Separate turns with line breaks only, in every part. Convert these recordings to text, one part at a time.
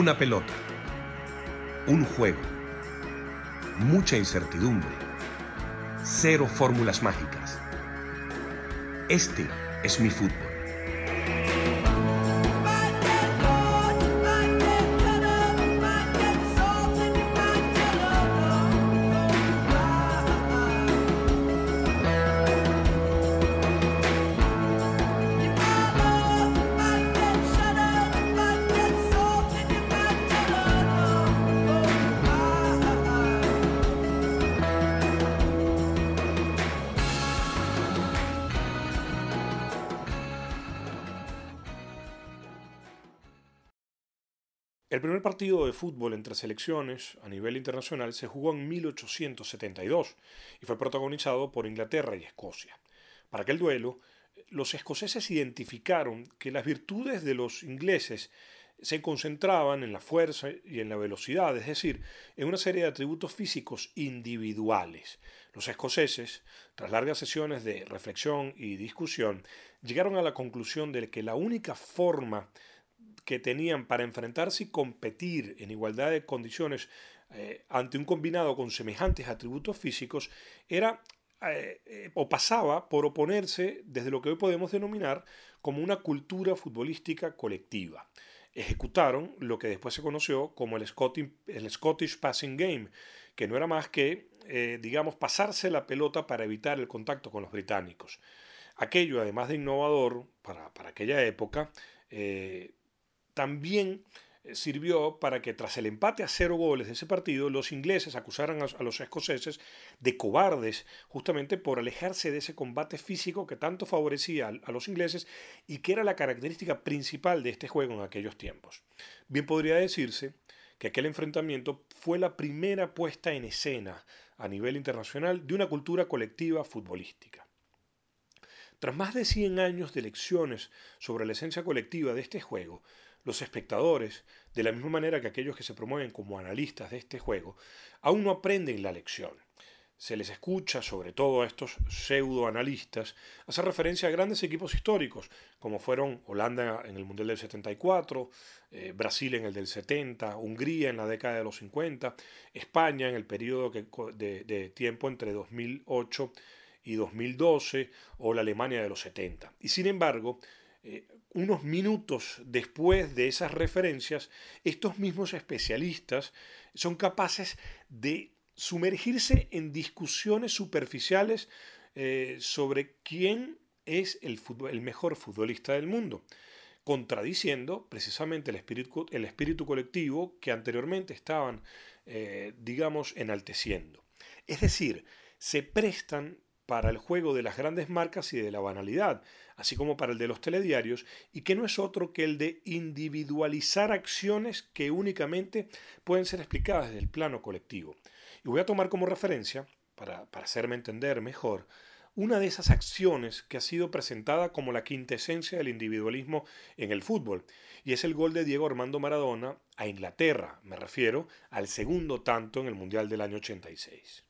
Una pelota. Un juego. Mucha incertidumbre. Cero fórmulas mágicas. Este es mi fútbol.
El primer partido de fútbol entre selecciones a nivel internacional se jugó en 1872 y fue protagonizado por Inglaterra y Escocia. Para aquel duelo, los escoceses identificaron que las virtudes de los ingleses se concentraban en la fuerza y en la velocidad, es decir, en una serie de atributos físicos individuales. Los escoceses, tras largas sesiones de reflexión y discusión, llegaron a la conclusión de que la única forma que tenían para enfrentarse y competir en igualdad de condiciones eh, ante un combinado con semejantes atributos físicos era eh, eh, o pasaba por oponerse desde lo que hoy podemos denominar como una cultura futbolística colectiva. Ejecutaron lo que después se conoció como el, el Scottish Passing Game, que no era más que, digamos, pasarse la pelota para evitar el contacto con los británicos. Aquello, además de innovador para, para aquella época, también eh, sirvió para que tras el empate a cero goles de ese partido, los ingleses acusaran a, los escoceses de cobardes justamente por alejarse de ese combate físico que tanto favorecía a, los ingleses y que era la característica principal de este juego en aquellos tiempos. Bien podría decirse que aquel enfrentamiento fue la primera puesta en escena a nivel internacional de una cultura colectiva futbolística. Tras más de 100 años de lecciones sobre la esencia colectiva de este juego, los espectadores, de la misma manera que aquellos que se promueven como analistas de este juego, aún no aprenden la lección. Se les escucha, sobre todo a estos pseudoanalistas, hacer referencia a grandes equipos históricos, como fueron Holanda en el Mundial del 74, eh, Brasil en el del 70, Hungría en la década de los 50, España en el periodo de, tiempo entre 2008 y 2012, o la Alemania de los 70. Y sin embargo, eh, unos minutos después de esas referencias, estos mismos especialistas son capaces de sumergirse en discusiones superficiales eh, sobre quién es el, mejor futbolista del mundo, contradiciendo precisamente el espíritu, el espíritu colectivo que anteriormente estaban, eh, digamos, enalteciendo. Es decir, se prestan para el juego de las grandes marcas y de la banalidad, así como para el de los telediarios, y que no es otro que el de individualizar acciones que únicamente pueden ser explicadas desde el plano colectivo. Y voy a tomar como referencia, para, hacerme entender mejor, una de esas acciones que ha sido presentada como la quintesencia del individualismo en el fútbol, y es el gol de Diego Armando Maradona a Inglaterra, me refiero al segundo tanto en el Mundial del año 86.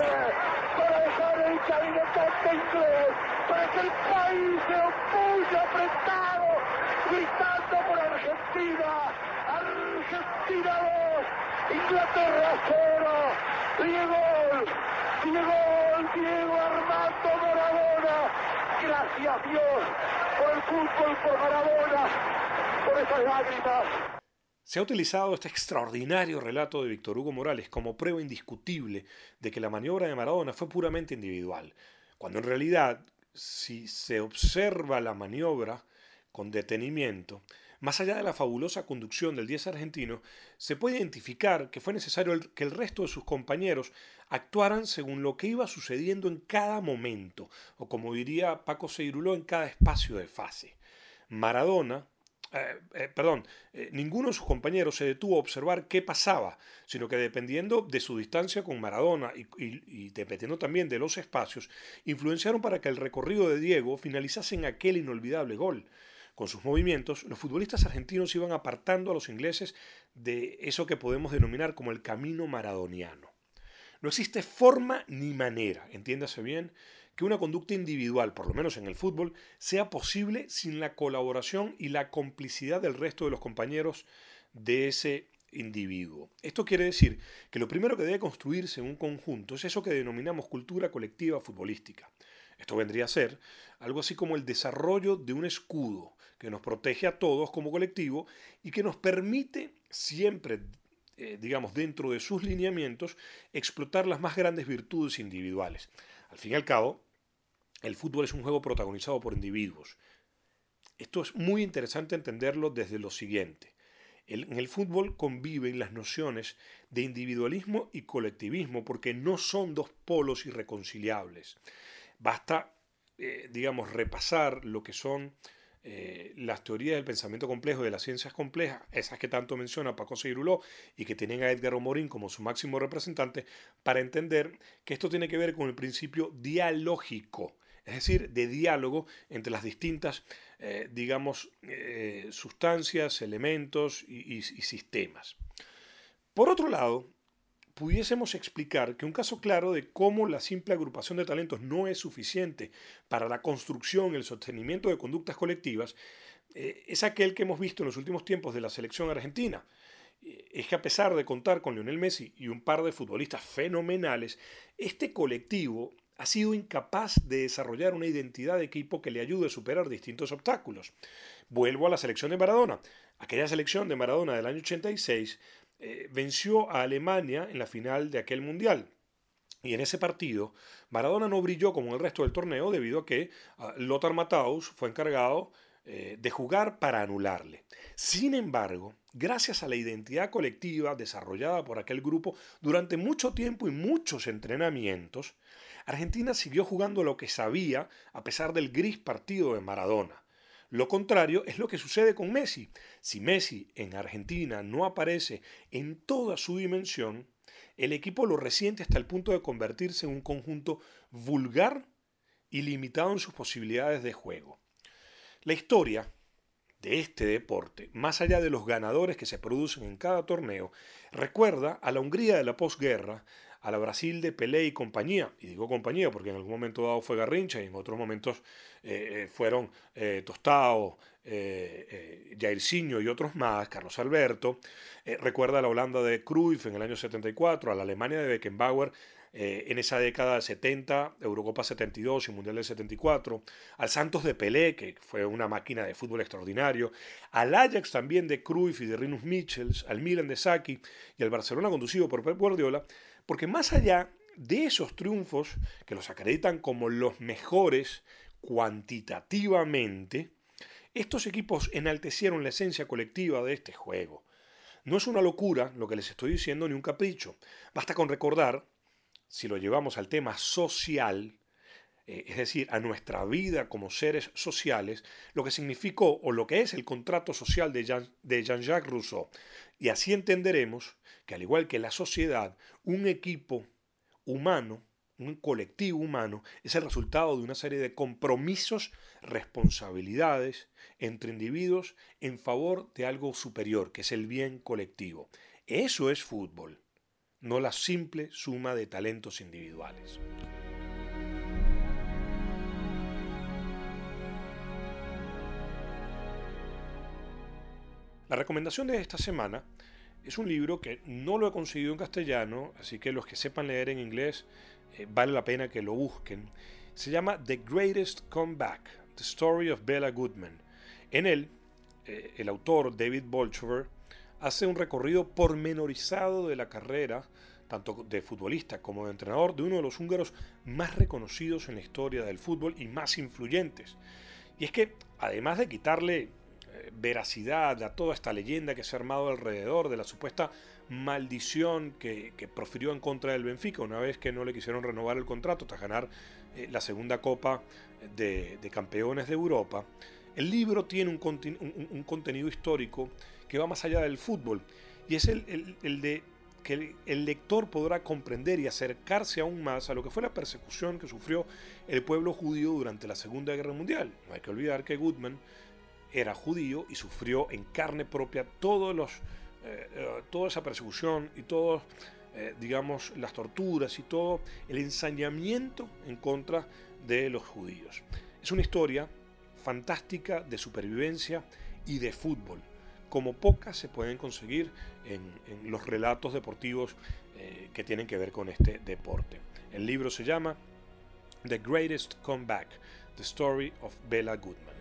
Para dejar el cabinetante inglés, para que el país se opulle apretado, gritando por Argentina. Argentina 2, Inglaterra 0. Diego, Diego, Diego Armando Maradona. Gracias Dios por el fútbol, por Maradona, por esas lágrimas.
Se ha utilizado este extraordinario relato de Víctor Hugo Morales como prueba indiscutible de que la maniobra de Maradona fue puramente individual, cuando en realidad, si se observa la maniobra con detenimiento, Más allá de la fabulosa conducción del 10 argentino, se puede identificar que fue necesario que el resto de sus compañeros actuaran según lo que iba sucediendo en cada momento, o como diría Paco Seiruló, en cada espacio de fase. Maradona, eh, eh, perdón, eh, ninguno de sus compañeros se detuvo a observar qué pasaba, sino que dependiendo de su distancia con Maradona y, dependiendo también de los espacios, influenciaron para que el recorrido de Diego finalizase en aquel inolvidable gol. Con sus movimientos, los futbolistas argentinos iban apartando a los ingleses de eso que podemos denominar como el camino maradoniano. No existe forma ni manera, entiéndase bien, que una conducta individual, por lo menos en el fútbol, sea posible sin la colaboración y la complicidad del resto de los compañeros de ese individuo. Esto quiere decir que lo primero que debe construirse en un conjunto es eso que denominamos cultura colectiva futbolística. Esto vendría a ser algo así como el desarrollo de un escudo que nos protege a todos como colectivo y que nos permite siempre, eh, digamos, dentro de sus lineamientos, explotar las más grandes virtudes individuales. Al fin y al cabo, el fútbol es un juego protagonizado por individuos. Esto es muy interesante entenderlo desde lo siguiente. en el fútbol conviven las nociones de individualismo y colectivismo porque no son dos polos irreconciliables. Basta, eh, digamos, repasar lo que son eh, las teorías del pensamiento complejo de las ciencias complejas, esas que tanto menciona Paco Seiruló y que tienen a Edgar Morín como su máximo representante, para entender que esto tiene que ver con el principio dialógico es decir, de diálogo entre las distintas, eh, digamos, eh, sustancias, elementos y, sistemas. Por otro lado, pudiésemos explicar que un caso claro de cómo la simple agrupación de talentos no es suficiente para la construcción y el sostenimiento de conductas colectivas eh, es aquel que hemos visto en los últimos tiempos de la selección argentina. Es que a pesar de contar con Lionel Messi y un par de futbolistas fenomenales, este colectivo ha sido incapaz de desarrollar una identidad de equipo que le ayude a superar distintos obstáculos. Vuelvo a la selección de Maradona. Aquella selección de Maradona del año 86 eh, venció a Alemania en la final de aquel mundial. Y en ese partido, Maradona no brilló como el resto del torneo debido a que ah, Lothar Matthaus fue encargado eh, de jugar para anularle. Sin embargo, gracias a la identidad colectiva desarrollada por aquel grupo durante mucho tiempo y muchos entrenamientos, Argentina siguió jugando lo que sabía a pesar del gris partido de Maradona. Lo contrario es lo que sucede con Messi. Si Messi en Argentina no aparece en toda su dimensión, el equipo lo resiente hasta el punto de convertirse en un conjunto vulgar y limitado en sus posibilidades de juego. La historia de este deporte, más allá de los ganadores que se producen en cada torneo, recuerda a la Hungría de la posguerra, a la Brasil de Pelé y compañía, y digo compañía porque en algún momento dado fue Garrincha y en otros momentos eh, eh, fueron eh, Tostao, eh, Jairzinho y otros más, Carlos Alberto, recuerda a la Holanda de Cruyff en el año 74, a la Alemania de Beckenbauer en esa década de 70, Eurocopa 72 y Mundial del 74, al Santos de Pelé, que fue una máquina de fútbol extraordinario, al Ajax también de Cruyff y de Rinus Michels, al Milan de Saki y al Barcelona conducido por Pep Guardiola, porque más allá de esos triunfos que los acreditan como los mejores cuantitativamente, estos equipos enaltecieron la esencia colectiva de este juego. No es una locura lo que les estoy diciendo ni un capricho. Basta con recordar, si lo llevamos al tema social, es decir, a nuestra vida como seres sociales, lo que significó o lo que es el contrato social de Jean-Jacques Rousseau. Y así entenderemos que al igual que la sociedad, un equipo humano, un colectivo humano, es el resultado de una serie de compromisos, responsabilidades entre individuos en favor de algo superior, que es el bien colectivo. Eso es fútbol, no la simple suma de talentos individuales. La recomendación de esta semana es un libro que no lo he conseguido en castellano, así que los que sepan leer en inglés eh, vale la pena que lo busquen. Se llama The Greatest Comeback, The Story of Bella Goodman. En él, eh, el autor David Bolchover hace un recorrido pormenorizado de la carrera, tanto de futbolista como de entrenador, de uno de los húngaros más reconocidos en la historia del fútbol y más influyentes. Y es que, además de quitarle veracidad a toda esta leyenda que se ha armado alrededor de la supuesta maldición que, profirió en contra del Benfica una vez que no le quisieron renovar el contrato tras ganar eh, la segunda Copa de, Campeones de Europa. El libro tiene un, contenido histórico que va más allá del fútbol y es el, el de que el lector podrá comprender y acercarse aún más a lo que fue la persecución que sufrió el pueblo judío durante la Segunda Guerra Mundial. No hay que olvidar que Goodman era judío y sufrió en carne propia eh, eh, toda esa persecución y todos, eh, digamos, las torturas y todo el ensañamiento en contra de los judíos. Es una historia fantástica de supervivencia y de fútbol como pocas se pueden conseguir en, los relatos deportivos eh, que tienen que ver con este deporte. El libro se llama The Greatest Comeback, The Story of Bella Goodman.